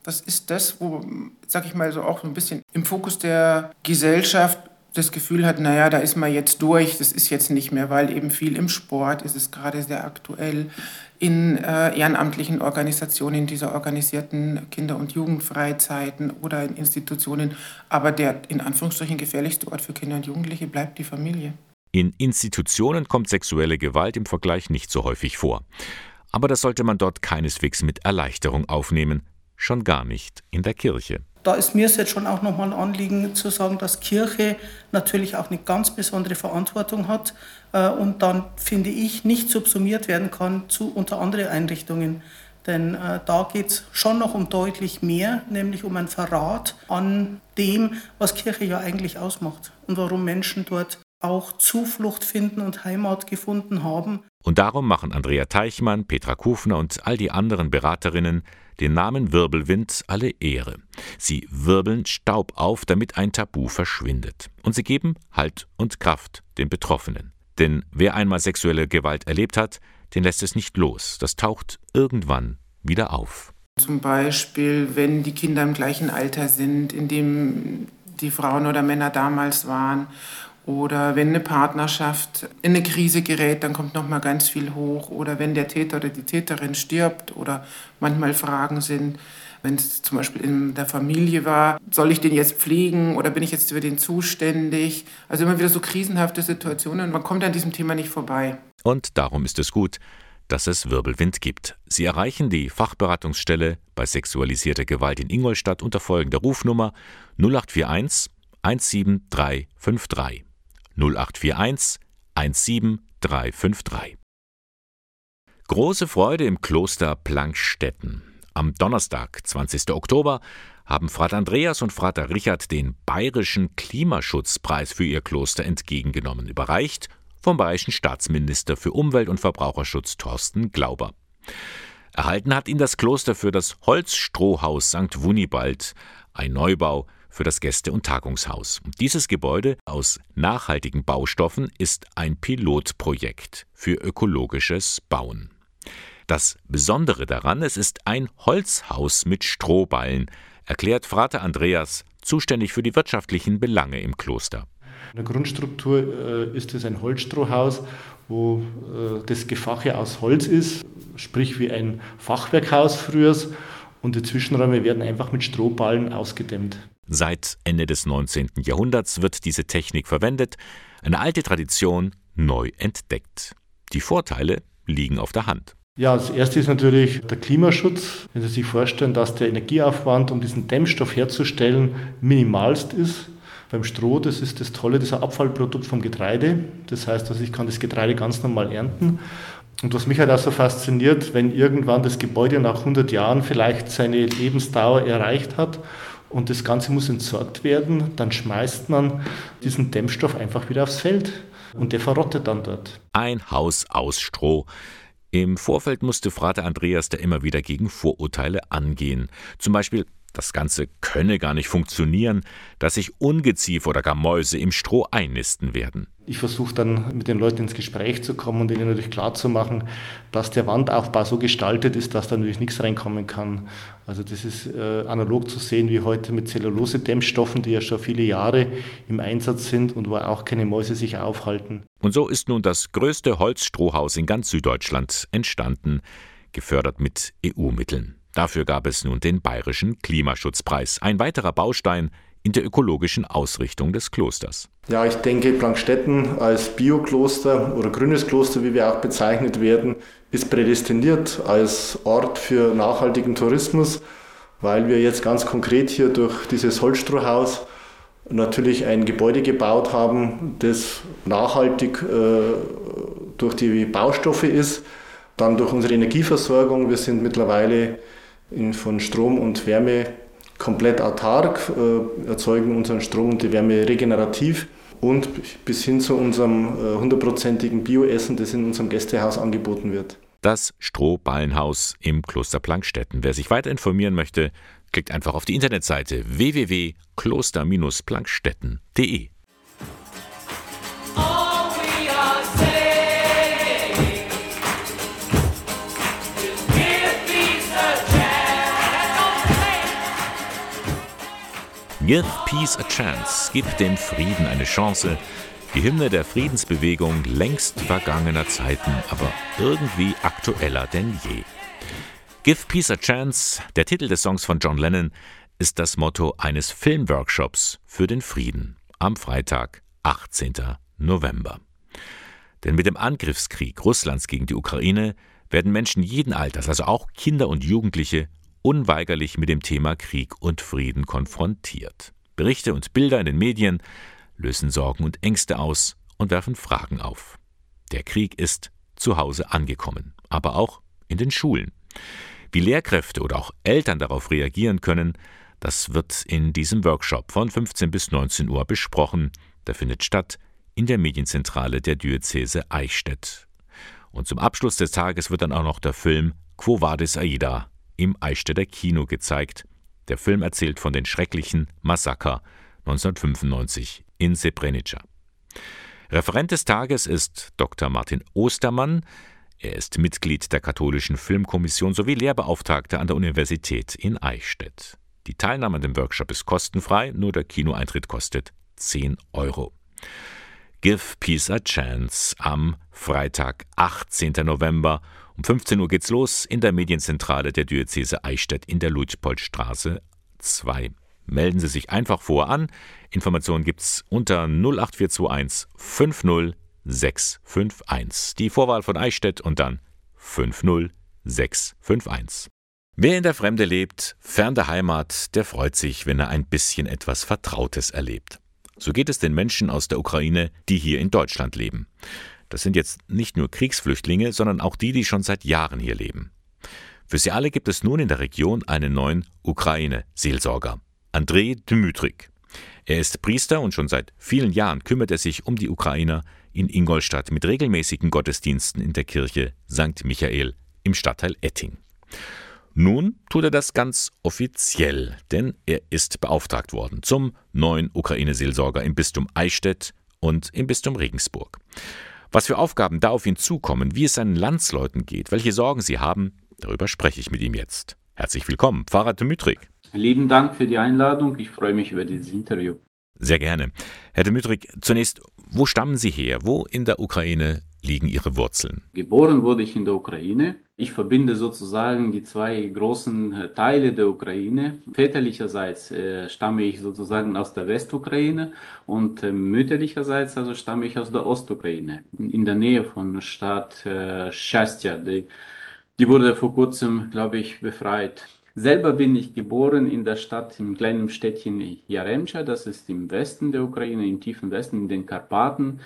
Das ist das, wo, sag ich mal, so auch ein bisschen im Fokus der Gesellschaft das Gefühl hat, naja, da ist man jetzt durch, das ist jetzt nicht mehr, weil eben viel im Sport ist es gerade sehr aktuell, in äh, ehrenamtlichen Organisationen, dieser organisierten Kinder- und Jugendfreizeiten oder in Institutionen. Aber der in Anführungsstrichen gefährlichste Ort für Kinder und Jugendliche bleibt die Familie.
In Institutionen kommt sexuelle Gewalt im Vergleich nicht so häufig vor. Aber das sollte man dort keineswegs mit Erleichterung aufnehmen, schon gar nicht in der Kirche.
Da ist mir es jetzt schon auch nochmal ein Anliegen zu sagen, dass Kirche natürlich auch eine ganz besondere Verantwortung hat äh, und dann, finde ich, nicht subsumiert werden kann zu unter andere Einrichtungen. Denn äh, da geht es schon noch um deutlich mehr, nämlich um ein Verrat an dem, was Kirche ja eigentlich ausmacht und warum Menschen dort auch Zuflucht finden und Heimat gefunden haben.
Und darum machen Andrea Teichmann, Petra Kufner und all die anderen Beraterinnen den Namen Wirbelwind alle Ehre. Sie wirbeln Staub auf, damit ein Tabu verschwindet. Und sie geben Halt und Kraft den Betroffenen. Denn wer einmal sexuelle Gewalt erlebt hat, den lässt es nicht los. Das taucht irgendwann wieder auf.
Zum Beispiel, wenn die Kinder im gleichen Alter sind, in dem die Frauen oder Männer damals waren oder wenn eine Partnerschaft in eine Krise gerät, dann kommt noch mal ganz viel hoch. Oder wenn der Täter oder die Täterin stirbt oder manchmal Fragen sind, wenn es zum Beispiel in der Familie war, soll ich den jetzt pflegen oder bin ich jetzt für den zuständig? Also immer wieder so krisenhafte Situationen und man kommt an diesem Thema nicht vorbei.
Und darum ist es gut, dass es Wirbelwind gibt. Sie erreichen die Fachberatungsstelle bei sexualisierter Gewalt in Ingolstadt unter folgender Rufnummer 0841 17353. 0841 17353. Große Freude im Kloster Plankstetten. Am Donnerstag, 20. Oktober, haben Frater Andreas und Frater Richard den Bayerischen Klimaschutzpreis für ihr Kloster entgegengenommen, überreicht vom bayerischen Staatsminister für Umwelt und Verbraucherschutz Thorsten Glauber. Erhalten hat ihn das Kloster für das Holzstrohhaus St. Wunibald, ein Neubau für das Gäste- und Tagungshaus. Dieses Gebäude aus nachhaltigen Baustoffen ist ein Pilotprojekt für ökologisches Bauen. Das Besondere daran, es ist ein Holzhaus mit Strohballen, erklärt Frater Andreas, zuständig für die wirtschaftlichen Belange im Kloster.
In der Grundstruktur äh, ist es ein Holzstrohhaus, wo äh, das Gefache aus Holz ist, sprich wie ein Fachwerkhaus früher. Und die Zwischenräume werden einfach mit Strohballen ausgedämmt.
Seit Ende des 19. Jahrhunderts wird diese Technik verwendet, eine alte Tradition neu entdeckt. Die Vorteile liegen auf der Hand.
Ja, das erste ist natürlich der Klimaschutz. Wenn Sie sich vorstellen, dass der Energieaufwand, um diesen Dämmstoff herzustellen, minimalst ist. Beim Stroh, das ist das Tolle, ein Abfallprodukt vom Getreide. Das heißt, also ich kann das Getreide ganz normal ernten. Und was mich halt auch so fasziniert, wenn irgendwann das Gebäude nach 100 Jahren vielleicht seine Lebensdauer erreicht hat und das Ganze muss entsorgt werden, dann schmeißt man diesen Dämmstoff einfach wieder aufs Feld und der verrottet dann dort.
Ein Haus aus Stroh. Im Vorfeld musste Frater Andreas da immer wieder gegen Vorurteile angehen. Zum Beispiel, das Ganze könne gar nicht funktionieren, dass sich Ungeziefer oder gar Mäuse im Stroh einnisten werden.
Ich versuche dann mit den Leuten ins Gespräch zu kommen und ihnen natürlich klarzumachen, dass der Wandaufbau so gestaltet ist, dass da natürlich nichts reinkommen kann. Also das ist äh, analog zu sehen wie heute mit Zellulose-Dämmstoffen, die ja schon viele Jahre im Einsatz sind und wo auch keine Mäuse sich aufhalten.
Und so ist nun das größte Holzstrohhaus in ganz Süddeutschland entstanden, gefördert mit EU-Mitteln. Dafür gab es nun den Bayerischen Klimaschutzpreis, ein weiterer Baustein in der ökologischen Ausrichtung des Klosters.
Ja, ich denke, Plankstetten als Biokloster oder grünes Kloster, wie wir auch bezeichnet werden, ist prädestiniert als Ort für nachhaltigen Tourismus, weil wir jetzt ganz konkret hier durch dieses Holzstrohhaus natürlich ein Gebäude gebaut haben, das nachhaltig äh, durch die Baustoffe ist, dann durch unsere Energieversorgung. Wir sind mittlerweile von Strom und Wärme komplett autark, äh, erzeugen unseren Strom und die Wärme regenerativ und bis hin zu unserem äh, hundertprozentigen Bioessen, das in unserem Gästehaus angeboten wird.
Das Strohballenhaus im Kloster Plankstetten. Wer sich weiter informieren möchte, klickt einfach auf die Internetseite www.kloster-plankstetten.de. Give Peace a Chance, gib dem Frieden eine Chance. Die Hymne der Friedensbewegung längst vergangener Zeiten, aber irgendwie aktueller denn je. Give Peace a Chance, der Titel des Songs von John Lennon, ist das Motto eines Filmworkshops für den Frieden am Freitag, 18. November. Denn mit dem Angriffskrieg Russlands gegen die Ukraine werden Menschen jeden Alters, also auch Kinder und Jugendliche, unweigerlich mit dem Thema Krieg und Frieden konfrontiert. Berichte und Bilder in den Medien lösen Sorgen und Ängste aus und werfen Fragen auf. Der Krieg ist zu Hause angekommen, aber auch in den Schulen. Wie Lehrkräfte oder auch Eltern darauf reagieren können, das wird in diesem Workshop von 15 bis 19 Uhr besprochen. Der findet statt in der Medienzentrale der Diözese Eichstätt. Und zum Abschluss des Tages wird dann auch noch der Film Quo Vadis Aida im Eichstätter Kino gezeigt. Der Film erzählt von den schrecklichen Massaker 1995 in Srebrenica. Referent des Tages ist Dr. Martin Ostermann. Er ist Mitglied der Katholischen Filmkommission sowie Lehrbeauftragter an der Universität in Eichstätt. Die Teilnahme an dem Workshop ist kostenfrei, nur der Kinoeintritt kostet 10 Euro. Give Peace a Chance am Freitag, 18. November. Um 15 Uhr geht's los in der Medienzentrale der Diözese Eichstätt in der Luitpoldstraße 2. Melden Sie sich einfach vor an. Informationen gibt's unter 08421 50651. Die Vorwahl von Eichstätt und dann 50651. Wer in der Fremde lebt, fern der Heimat, der freut sich, wenn er ein bisschen etwas Vertrautes erlebt. So geht es den Menschen aus der Ukraine, die hier in Deutschland leben. Das sind jetzt nicht nur Kriegsflüchtlinge, sondern auch die, die schon seit Jahren hier leben. Für sie alle gibt es nun in der Region einen neuen Ukraine-Seelsorger, Andrei Dmytrik. Er ist Priester und schon seit vielen Jahren kümmert er sich um die Ukrainer in Ingolstadt mit regelmäßigen Gottesdiensten in der Kirche St. Michael im Stadtteil Etting. Nun tut er das ganz offiziell, denn er ist beauftragt worden zum neuen Ukraine-Seelsorger im Bistum Eichstätt und im Bistum Regensburg. Was für Aufgaben da auf ihn zukommen, wie es seinen Landsleuten geht, welche Sorgen sie haben, darüber spreche ich mit ihm jetzt. Herzlich willkommen, Pfarrer Dmytrik.
Lieben Dank für die Einladung. Ich freue mich über dieses Interview.
Sehr gerne. Herr Dmytrik, zunächst, wo stammen Sie her? Wo in der Ukraine liegen Ihre Wurzeln?
Geboren wurde ich in der Ukraine. Ich verbinde sozusagen die zwei großen äh, Teile der Ukraine. Väterlicherseits äh, stamme ich sozusagen aus der Westukraine und äh, mütterlicherseits also stamme ich aus der Ostukraine, in der Nähe von Stadt äh, Schastja. Die, die wurde vor kurzem, glaube ich, befreit. Selber bin ich geboren in der Stadt, im kleinen Städtchen Jaremcha, das ist im Westen der Ukraine, im tiefen Westen, in den Karpaten.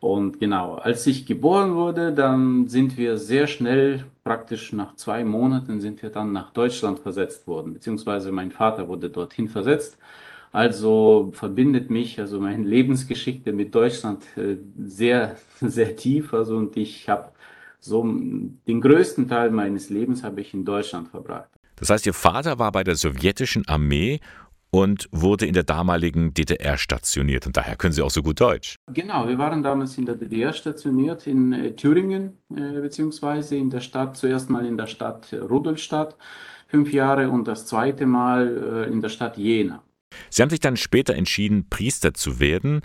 Und genau, als ich geboren wurde, dann sind wir sehr schnell, praktisch nach zwei Monaten, sind wir dann nach Deutschland versetzt worden, beziehungsweise mein Vater wurde dorthin versetzt. Also verbindet mich also meine Lebensgeschichte mit Deutschland äh, sehr, sehr tief. Also und ich habe so den größten Teil meines Lebens habe ich in Deutschland verbracht.
Das heißt, Ihr Vater war bei der sowjetischen Armee und wurde in der damaligen DDR stationiert und daher können Sie auch so gut Deutsch.
Genau, wir waren damals in der DDR stationiert, in äh, Thüringen, äh, beziehungsweise in der Stadt, zuerst mal in der Stadt Rudolstadt, fünf Jahre und das zweite Mal äh, in der Stadt Jena.
Sie haben sich dann später entschieden, Priester zu werden.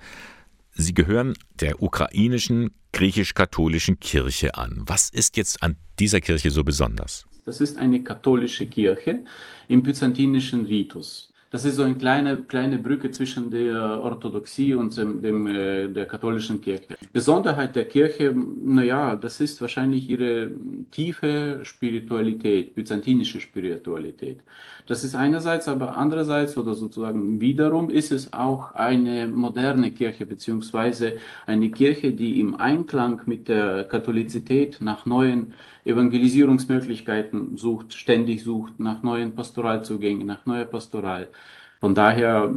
Sie gehören der ukrainischen griechisch-katholischen Kirche an. Was ist jetzt an dieser Kirche so besonders?
Das ist eine katholische Kirche im byzantinischen Ritus. Das ist so eine kleine, kleine Brücke zwischen der Orthodoxie und dem, dem äh, der katholischen Kirche. Besonderheit der Kirche, naja, das ist wahrscheinlich ihre tiefe Spiritualität, byzantinische Spiritualität. Das ist einerseits, aber andererseits oder sozusagen wiederum ist es auch eine moderne Kirche, beziehungsweise eine Kirche, die im Einklang mit der Katholizität nach neuen Evangelisierungsmöglichkeiten sucht, ständig sucht, nach neuen Pastoralzugängen, nach neuer Pastoral. Von daher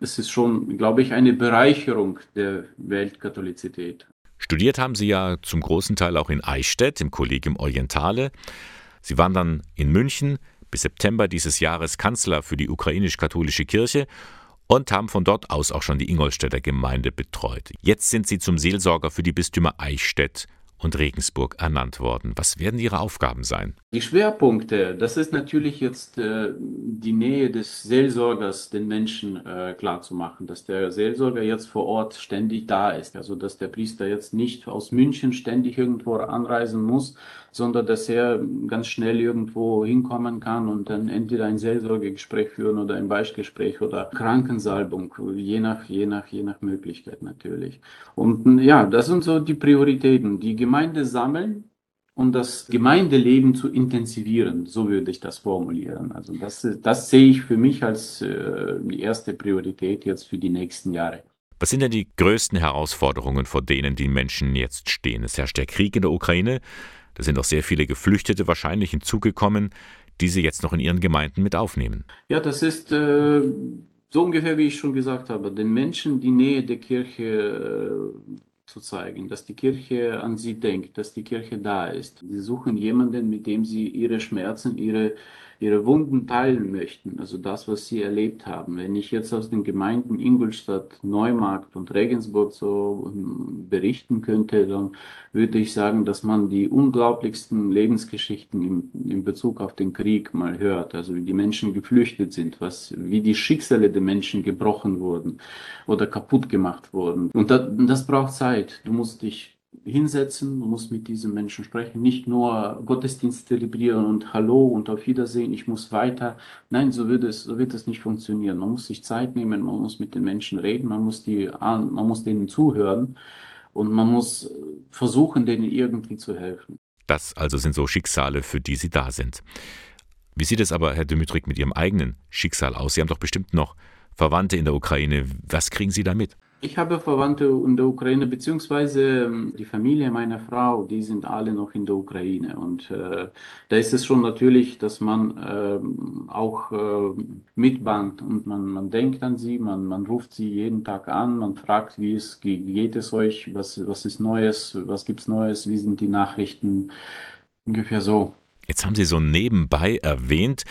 ist es schon, glaube ich, eine Bereicherung der Weltkatholizität.
Studiert haben Sie ja zum großen Teil auch in Eichstätt im Collegium Orientale. Sie waren dann in München bis September dieses Jahres Kanzler für die ukrainisch-katholische Kirche und haben von dort aus auch schon die Ingolstädter Gemeinde betreut. Jetzt sind Sie zum Seelsorger für die Bistümer Eichstätt und Regensburg ernannt worden. Was werden Ihre Aufgaben sein?
Die Schwerpunkte, das ist natürlich jetzt äh, die Nähe des Seelsorgers den Menschen äh, klarzumachen, dass der Seelsorger jetzt vor Ort ständig da ist, also dass der Priester jetzt nicht aus München ständig irgendwo anreisen muss, sondern dass er ganz schnell irgendwo hinkommen kann und dann entweder ein Seelsorgegespräch führen oder ein Beichtgespräch oder Krankensalbung, je nach, je nach, je nach Möglichkeit natürlich. Und ja, das sind so die Prioritäten. Die Gemeinde sammeln, um das Gemeindeleben zu intensivieren, so würde ich das formulieren. Also das, das sehe ich für mich als äh, die erste Priorität jetzt für die nächsten Jahre.
Was sind denn die größten Herausforderungen, vor denen die Menschen jetzt stehen? Es herrscht der Krieg in der Ukraine, da sind auch sehr viele Geflüchtete wahrscheinlich hinzugekommen, die Sie jetzt noch in Ihren Gemeinden mit aufnehmen.
Ja, das ist äh, so ungefähr, wie ich schon gesagt habe, den Menschen die Nähe der Kirche äh, zu zeigen, dass die Kirche an sie denkt, dass die Kirche da ist. Sie suchen jemanden, mit dem sie ihre Schmerzen, ihre ihre Wunden teilen möchten, also das, was sie erlebt haben. Wenn ich jetzt aus den Gemeinden Ingolstadt, Neumarkt und Regensburg so ähm, berichten könnte, dann würde ich sagen, dass man die unglaublichsten Lebensgeschichten in, in Bezug auf den Krieg mal hört, also wie die Menschen geflüchtet sind, was, wie die Schicksale der Menschen gebrochen wurden oder kaputt gemacht wurden. Und das, das braucht Zeit. Du musst dich hinsetzen, man muss mit diesen Menschen sprechen, nicht nur Gottesdienst zelebrieren und Hallo und auf Wiedersehen, ich muss weiter. Nein, so wird es, so wird es nicht funktionieren. Man muss sich Zeit nehmen, man muss mit den Menschen reden, man muss die, man muss denen zuhören und man muss versuchen, denen irgendwie zu helfen.
Das also sind so Schicksale, für die Sie da sind. Wie sieht es aber, Herr Dmytrik, mit Ihrem eigenen Schicksal aus? Sie haben doch bestimmt noch Verwandte in der Ukraine. Was kriegen Sie da mit?
Ich habe Verwandte in der Ukraine, beziehungsweise ähm, die Familie meiner Frau, die sind alle noch in der Ukraine. Und äh, da ist es schon natürlich, dass man äh, auch äh, mitbangt und man, man denkt an sie, man, man ruft sie jeden Tag an, man fragt, wie, es, geht es euch, was, was ist Neues, was gibt's Neues, wie sind die Nachrichten, ungefähr so.
Jetzt haben Sie so nebenbei erwähnt,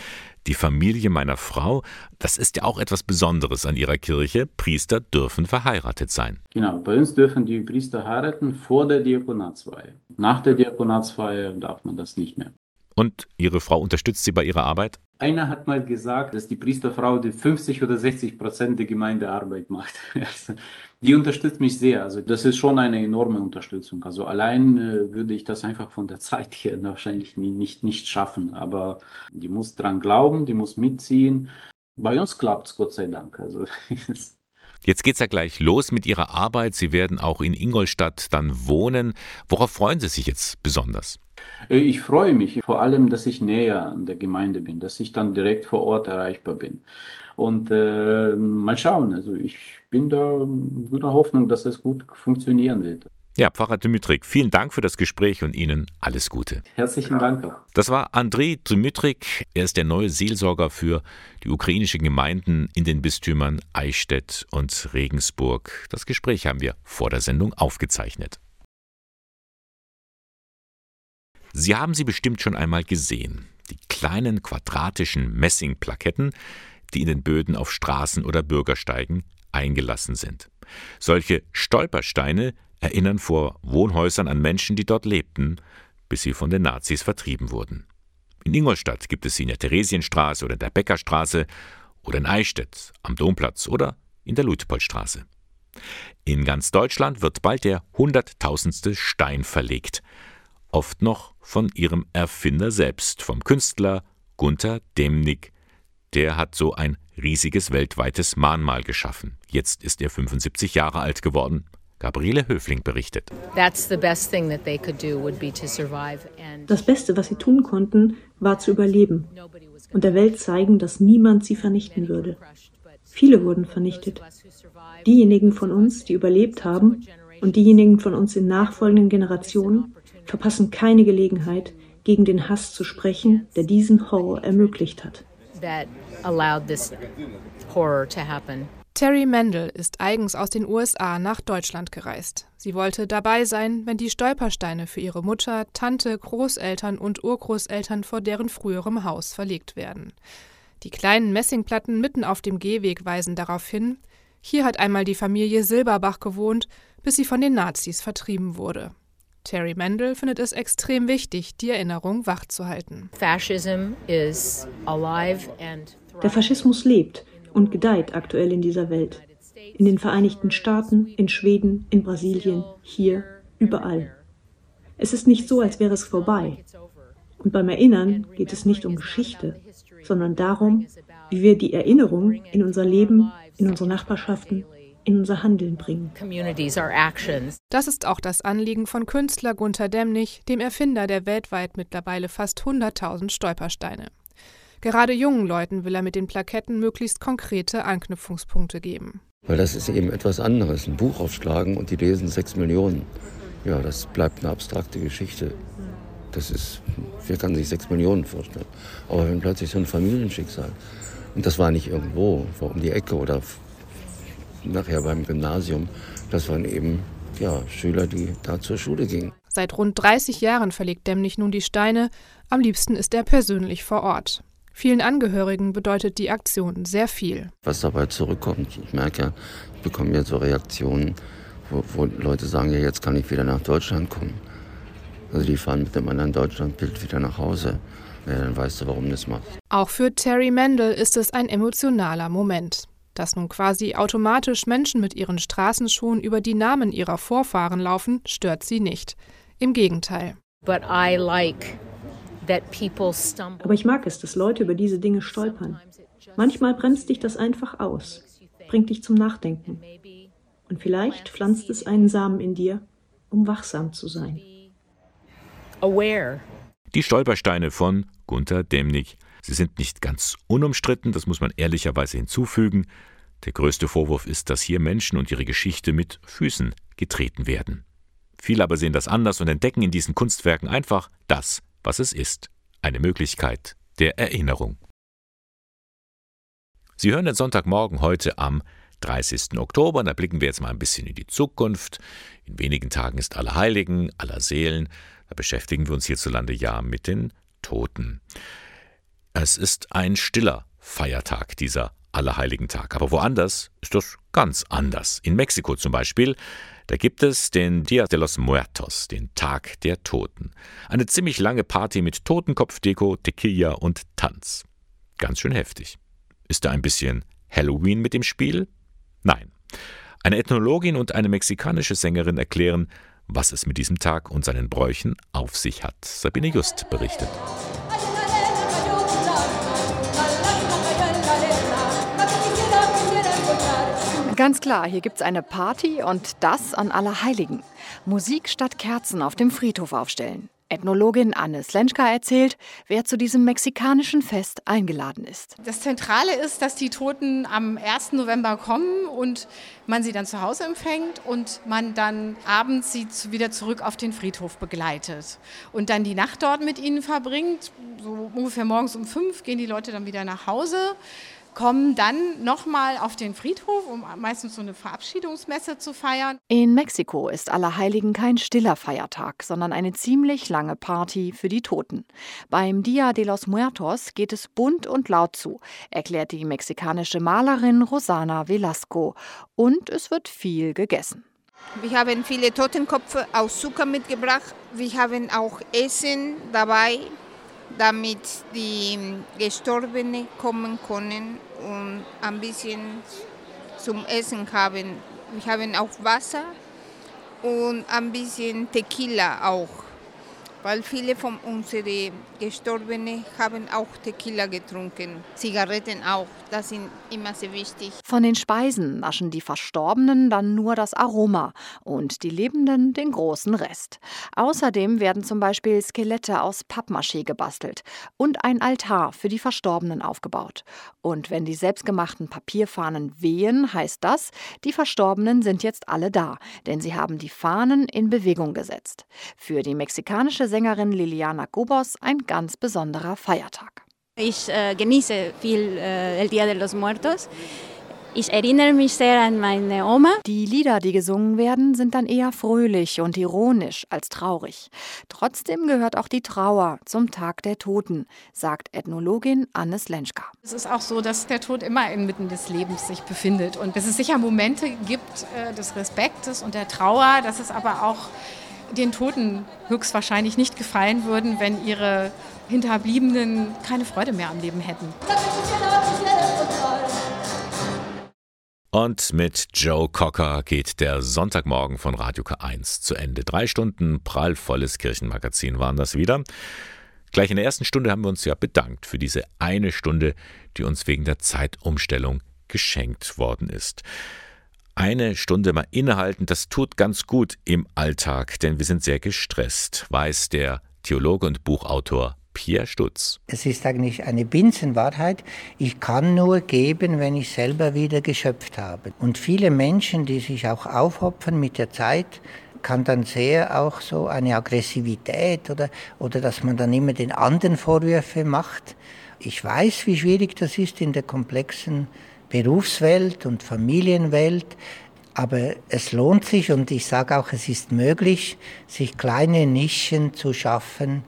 die Familie meiner Frau, das ist ja auch etwas Besonderes an ihrer Kirche. Priester dürfen verheiratet sein.
Genau, bei uns dürfen die Priester heiraten vor der Diakonatsfeier. Nach der Diakonatsfeier darf man das nicht mehr.
Und Ihre Frau unterstützt Sie bei Ihrer Arbeit?
Einer hat mal gesagt, dass die Priesterfrau die 50 oder 60 Prozent der Gemeindearbeit macht. Also, die unterstützt mich sehr. Also das ist schon eine enorme Unterstützung. Also allein äh, würde ich das einfach von der Zeit her wahrscheinlich nie, nicht, nicht schaffen. Aber die muss dran glauben, die muss mitziehen. Bei uns klappt es, Gott sei Dank. Also
Jetzt geht's ja gleich los mit Ihrer Arbeit. Sie werden auch in Ingolstadt dann wohnen. Worauf freuen Sie sich jetzt besonders?
Äh, ich freue mich vor allem, dass ich näher an der Gemeinde bin, dass ich dann direkt vor Ort erreichbar bin. Und äh, mal schauen, also ich bin da guter Hoffnung, dass es gut funktionieren wird.
Ja, Pfarrer Dmytrik, vielen Dank für das Gespräch und Ihnen alles Gute.
Herzlichen Dank. Auch.
Das war Andrei Dmytrik. Er ist der neue Seelsorger für die ukrainischen Gemeinden in den Bistümern Eichstätt und Regensburg. Das Gespräch haben wir vor der Sendung aufgezeichnet. Sie haben sie bestimmt schon einmal gesehen. Die kleinen quadratischen Messingplaketten, die in den Böden auf Straßen oder Bürgersteigen eingelassen sind. Solche Stolpersteine erinnern vor Wohnhäusern an Menschen, die dort lebten, bis sie von den Nazis vertrieben wurden. In Ingolstadt gibt es sie in der Theresienstraße oder der Bäckerstraße oder in Eichstätt am Domplatz oder in der Luitpoldstraße. In ganz Deutschland wird bald der hunderttausendste Stein verlegt oft noch von ihrem Erfinder selbst, vom Künstler Gunther Demnig. Der hat so ein riesiges weltweites Mahnmal geschaffen. Jetzt ist er 75 Jahre alt geworden. Gabriele Höfling berichtet.
Das Beste, was sie tun konnten, war zu überleben und der Welt zeigen, dass niemand sie vernichten würde. Viele wurden vernichtet. Diejenigen von uns, die überlebt haben, und diejenigen von uns in nachfolgenden Generationen verpassen keine Gelegenheit, gegen den Hass zu sprechen, der diesen Horror ermöglicht hat.
Terry Mendel ist eigens aus den USA nach Deutschland gereist. Sie wollte dabei sein, wenn die Stolpersteine für ihre Mutter, Tante, Großeltern und Urgroßeltern vor deren früherem Haus verlegt werden. Die kleinen Messingplatten mitten auf dem Gehweg weisen darauf hin, hier hat einmal die Familie Silberbach gewohnt, bis sie von den Nazis vertrieben wurde. Terry Mendel findet es extrem wichtig, die Erinnerung wachzuhalten.
Der Faschismus lebt und gedeiht aktuell in dieser Welt. In den Vereinigten Staaten, in Schweden, in Brasilien, hier, überall. Es ist nicht so, als wäre es vorbei. Und beim Erinnern geht es nicht um Geschichte, sondern darum, wie wir die Erinnerung in unser Leben, in unsere Nachbarschaften, in unser Handeln bringen.
Das ist auch das Anliegen von Künstler Gunther Demnig, dem Erfinder der weltweit mittlerweile fast 100.000 Stolpersteine. Gerade jungen Leuten will er mit den Plaketten möglichst konkrete Anknüpfungspunkte geben.
Weil das ist eben etwas anderes. Ein Buch aufschlagen und die lesen sechs Millionen. Ja, das bleibt eine abstrakte Geschichte. Das ist, wer kann sich sechs Millionen vorstellen? Aber wenn plötzlich so ein Familienschicksal, und das war nicht irgendwo, war um die Ecke oder nachher beim Gymnasium, das waren eben ja, Schüler, die da zur Schule gingen.
Seit rund 30 Jahren verlegt Demnig nun die Steine. Am liebsten ist er persönlich vor Ort. Vielen Angehörigen bedeutet die Aktion sehr viel.
Was dabei zurückkommt, ich merke ja, ich bekomme ja so Reaktionen, wo, wo Leute sagen, ja, jetzt kann ich wieder nach Deutschland kommen. Also die fahren mit dem anderen Deutschlandbild wieder nach Hause. Ja, dann weißt du, warum das machst.
Auch für Terry Mendel ist es ein emotionaler Moment. Dass nun quasi automatisch Menschen mit ihren Straßenschuhen über die Namen ihrer Vorfahren laufen, stört sie nicht. Im Gegenteil.
Aber ich mag es, dass Leute über diese Dinge stolpern. Manchmal bremst dich das einfach aus, bringt dich zum Nachdenken. Und vielleicht pflanzt es einen Samen in dir, um wachsam zu sein.
Die Stolpersteine von Gunther Demnig. Sie sind nicht ganz unumstritten, das muss man ehrlicherweise hinzufügen. Der größte Vorwurf ist, dass hier Menschen und ihre Geschichte mit Füßen getreten werden. Viele aber sehen das anders und entdecken in diesen Kunstwerken einfach das, was es ist. Eine Möglichkeit der Erinnerung. Sie hören den Sonntagmorgen heute am 30. Oktober. Da blicken wir jetzt mal ein bisschen in die Zukunft. In wenigen Tagen ist Allerheiligen, aller Seelen. Da beschäftigen wir uns hierzulande ja mit den Toten. Es ist ein stiller Feiertag, dieser Allerheiligentag. Aber woanders ist das ganz anders. In Mexiko zum Beispiel, da gibt es den Dia de los Muertos, den Tag der Toten. Eine ziemlich lange Party mit Totenkopfdeko, Tequila und Tanz. Ganz schön heftig. Ist da ein bisschen Halloween mit im Spiel? Nein. Eine Ethnologin und eine mexikanische Sängerin erklären, was es mit diesem Tag und seinen Bräuchen auf sich hat. Sabine Just berichtet.
Ganz klar, hier gibt es eine Party und das an Allerheiligen. Musik statt Kerzen auf dem Friedhof aufstellen. Ethnologin Anne Slenschka erzählt, wer zu diesem mexikanischen Fest eingeladen ist.
Das Zentrale ist, dass die Toten am 1. November kommen und man sie dann zu Hause empfängt und man dann abends sie wieder zurück auf den Friedhof begleitet und dann die Nacht dort mit ihnen verbringt. So ungefähr morgens um fünf gehen die Leute dann wieder nach Hause kommen dann nochmal auf den Friedhof, um meistens so eine Verabschiedungsmesse zu feiern.
In Mexiko ist Allerheiligen kein stiller Feiertag, sondern eine ziemlich lange Party für die Toten. Beim Dia de los Muertos geht es bunt und laut zu, erklärt die mexikanische Malerin Rosana Velasco. Und es wird viel gegessen.
Wir haben viele Totenköpfe aus Zucker mitgebracht. Wir haben auch Essen dabei, damit die Gestorbenen kommen können und ein bisschen zum Essen haben. Wir haben auch Wasser und ein bisschen Tequila auch, weil viele von unseren Gestorbenen haben auch Tequila getrunken, Zigaretten auch, das sind immer sehr wichtig.
Von den Speisen naschen die Verstorbenen dann nur das Aroma und die Lebenden den großen Rest. Außerdem werden zum Beispiel Skelette aus Pappmaché gebastelt und ein Altar für die Verstorbenen aufgebaut. Und wenn die selbstgemachten Papierfahnen wehen, heißt das, die Verstorbenen sind jetzt alle da, denn sie haben die Fahnen in Bewegung gesetzt. Für die mexikanische Sängerin Liliana Gobos ein ganz besonderer Feiertag.
Ich äh, genieße viel äh, El Dia de los Muertos. Ich erinnere mich sehr an meine Oma.
Die Lieder, die gesungen werden, sind dann eher fröhlich und ironisch als traurig. Trotzdem gehört auch die Trauer zum Tag der Toten, sagt Ethnologin Anne Slenschka.
Es ist auch so, dass der Tod immer inmitten des Lebens sich befindet und dass es sicher Momente gibt äh, des Respektes und der Trauer, dass es aber auch den Toten höchstwahrscheinlich nicht gefallen würden, wenn ihre Hinterbliebenen keine Freude mehr am Leben hätten.
Und mit Joe Cocker geht der Sonntagmorgen von Radio K1 zu Ende. Drei Stunden prallvolles Kirchenmagazin waren das wieder. Gleich in der ersten Stunde haben wir uns ja bedankt für diese eine Stunde, die uns wegen der Zeitumstellung geschenkt worden ist. Eine Stunde mal innehalten, das tut ganz gut im Alltag, denn wir sind sehr gestresst, weiß der Theologe und Buchautor Pierre Stutz.
Es ist eigentlich eine Binsenwahrheit. Ich kann nur geben, wenn ich selber wieder geschöpft habe. Und viele Menschen, die sich auch aufopfern mit der Zeit, kann dann sehr auch so eine Aggressivität oder, oder dass man dann immer den anderen Vorwürfe macht. Ich weiß, wie schwierig das ist in der komplexen Berufswelt und Familienwelt. Aber es lohnt sich und ich sage auch, es ist möglich, sich kleine Nischen zu schaffen,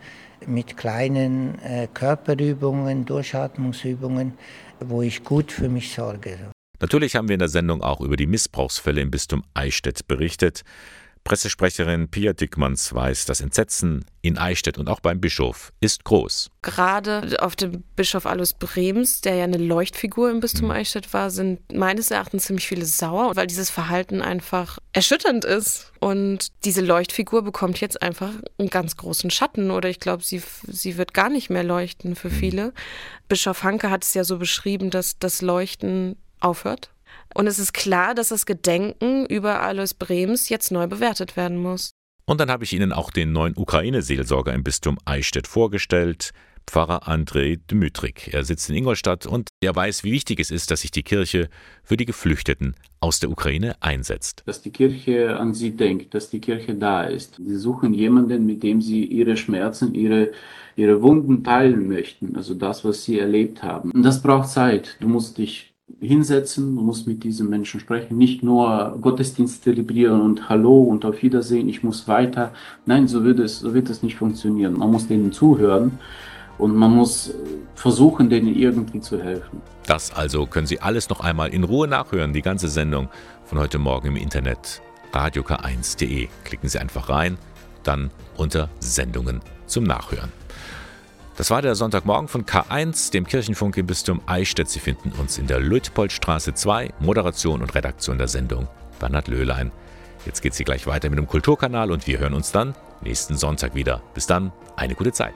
mit kleinen äh, Körperübungen, Durchatmungsübungen, wo ich gut für mich sorge.
Natürlich haben wir in der Sendung auch über die Missbrauchsfälle im Bistum Eichstätt berichtet. Pressesprecherin Pia Dickmanns weiß, das Entsetzen in Eichstätt und auch beim Bischof ist groß.
Gerade auf dem Bischof Alois Brems, der ja eine Leuchtfigur im Bistum mhm. Eichstätt war, sind meines Erachtens ziemlich viele sauer, weil dieses Verhalten einfach erschütternd ist. Und diese Leuchtfigur bekommt jetzt einfach einen ganz großen Schatten oder ich glaube, sie, sie wird gar nicht mehr leuchten für mhm. viele. Bischof Hanke hat es ja so beschrieben, dass das Leuchten aufhört und es ist klar, dass das Gedenken über Alois Brems jetzt neu bewertet werden muss.
Und dann habe ich Ihnen auch den neuen Ukraine-Seelsorger im Bistum Eichstätt vorgestellt, Pfarrer Andrei Dmytrik. Er sitzt in Ingolstadt und er weiß, wie wichtig es ist, dass sich die Kirche für die Geflüchteten aus der Ukraine einsetzt.
Dass die Kirche an sie denkt, dass die Kirche da ist. Sie suchen jemanden, mit dem sie ihre Schmerzen, ihre, ihre Wunden teilen möchten, also das, was sie erlebt haben. Und das braucht Zeit. Du musst dich hinsetzen, man muss mit diesen Menschen sprechen, nicht nur Gottesdienst zelebrieren und Hallo und auf Wiedersehen, ich muss weiter. Nein, so wird es, so wird es nicht funktionieren. Man muss denen zuhören und man muss versuchen, denen irgendwie zu helfen.
Das also können Sie alles noch einmal in Ruhe nachhören, die ganze Sendung von heute Morgen im Internet radiok1.de. Klicken Sie einfach rein, dann unter Sendungen zum Nachhören. Das war der Sonntagmorgen von K1, dem Kirchenfunk im Bistum Eichstätt. Sie finden uns in der Luitpoldstraße 2. Moderation und Redaktion der Sendung Bernhard Löhlein. Jetzt geht sie gleich weiter mit dem Kulturkanal und wir hören uns dann nächsten Sonntag wieder. Bis dann, eine gute Zeit.